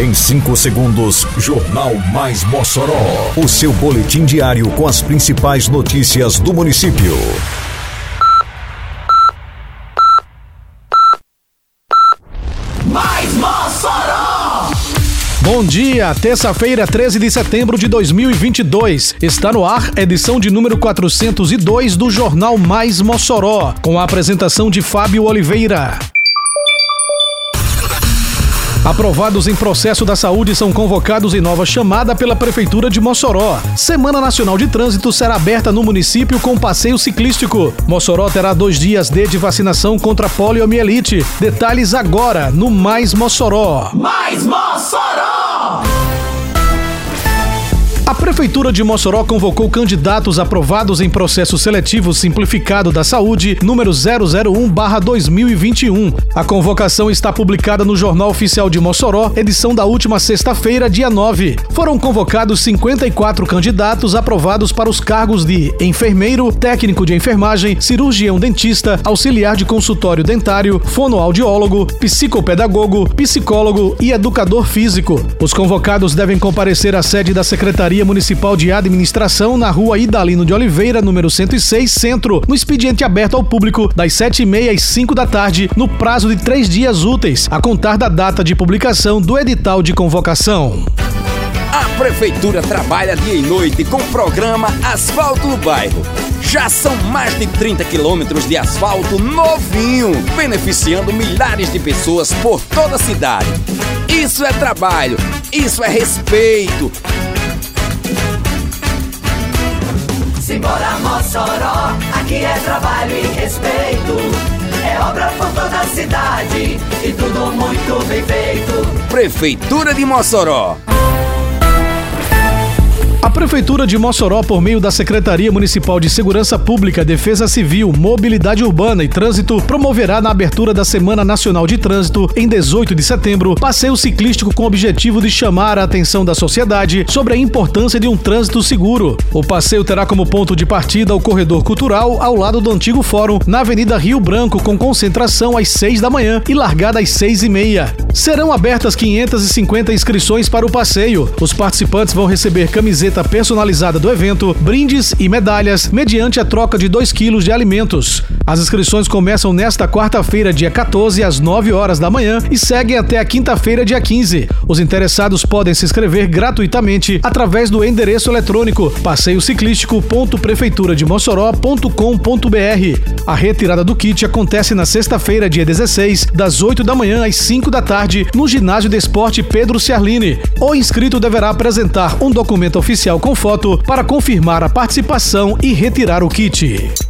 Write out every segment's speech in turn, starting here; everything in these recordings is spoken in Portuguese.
Em 5 segundos, Jornal Mais Mossoró. O seu boletim diário com as principais notícias do município. Mais Mossoró! Bom dia, terça-feira, 13 de setembro de 2022. Está no ar, edição de número 402 do Jornal Mais Mossoró, com a apresentação de Fábio Oliveira. Aprovados em processo da saúde são convocados em nova chamada pela Prefeitura de Mossoró. Semana Nacional de Trânsito será aberta no município com passeio ciclístico. Mossoró terá dois dias de vacinação contra poliomielite. Detalhes agora no Mais Mossoró. Mais Mossoró! Prefeitura de Mossoró convocou candidatos aprovados em processo seletivo simplificado da saúde número 001/2021. A convocação está publicada no Jornal Oficial de Mossoró, edição da última sexta-feira, dia 9. Foram convocados 54 candidatos aprovados para os cargos de enfermeiro, técnico de enfermagem, cirurgião dentista, auxiliar de consultório dentário, fonoaudiólogo, psicopedagogo, psicólogo e educador físico. Os convocados devem comparecer à sede da Secretaria Municipal de Administração na rua Idalino de Oliveira, número 106, Centro, no expediente aberto ao público das 7h30 às 5 da tarde, no prazo de três dias úteis, a contar da data de publicação do edital de convocação. A Prefeitura trabalha dia e noite com o programa Asfalto no Bairro. Já são mais de 30 quilômetros de asfalto novinho, beneficiando milhares de pessoas por toda a cidade. Isso é trabalho, isso é respeito. Mossoró, aqui é trabalho e respeito. É obra por toda a cidade e tudo muito bem feito. Prefeitura de Mossoró. Prefeitura de Mossoró, por meio da Secretaria Municipal de Segurança Pública, Defesa Civil, Mobilidade Urbana e Trânsito, promoverá na abertura da Semana Nacional de Trânsito, em 18 de setembro, passeio ciclístico com o objetivo de chamar a atenção da sociedade sobre a importância de um trânsito seguro. O passeio terá como ponto de partida o corredor cultural ao lado do antigo fórum, na Avenida Rio Branco, com concentração às 6 da manhã e largada às 6 e meia. Serão abertas 550 inscrições para o passeio. Os participantes vão receber camiseta personalizada do evento, brindes e medalhas, mediante a troca de 2 quilos de alimentos. As inscrições começam nesta quarta-feira, dia 14, às 9 horas da manhã e seguem até a quinta-feira, dia 15. Os interessados podem se inscrever gratuitamente através do endereço eletrônico passeiociclístico.prefeiturademossoró.com.br. A retirada do kit acontece na sexta-feira, dia 16, das 8 da manhã às 5 da tarde, no Ginásio de Esporte Pedro Ciarline. O inscrito deverá apresentar um documento oficial com foto para confirmar a participação e retirar o kit.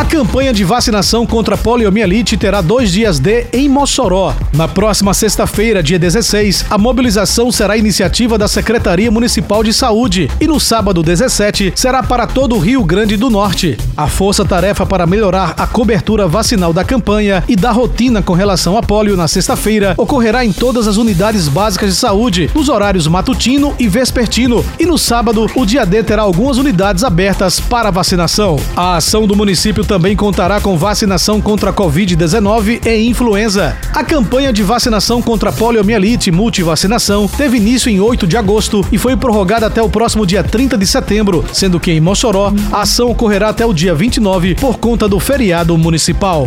A campanha de vacinação contra a poliomielite terá dois dias de em Mossoró. Na próxima sexta-feira, dia 16, a mobilização será iniciativa da Secretaria Municipal de Saúde e no sábado 17 será para todo o Rio Grande do Norte. A força-tarefa para melhorar a cobertura vacinal da campanha e da rotina com relação a polio na sexta-feira ocorrerá em todas as unidades básicas de saúde, nos horários matutino e vespertino. E no sábado, o dia D terá algumas unidades abertas para vacinação. A ação do município também contará com vacinação contra a Covid-19 e influenza. A campanha de vacinação contra poliomielite multivacinação teve início em 8 de agosto e foi prorrogada até o próximo dia 30 de setembro, sendo que em Mossoró a ação ocorrerá até o dia 29 por conta do feriado municipal.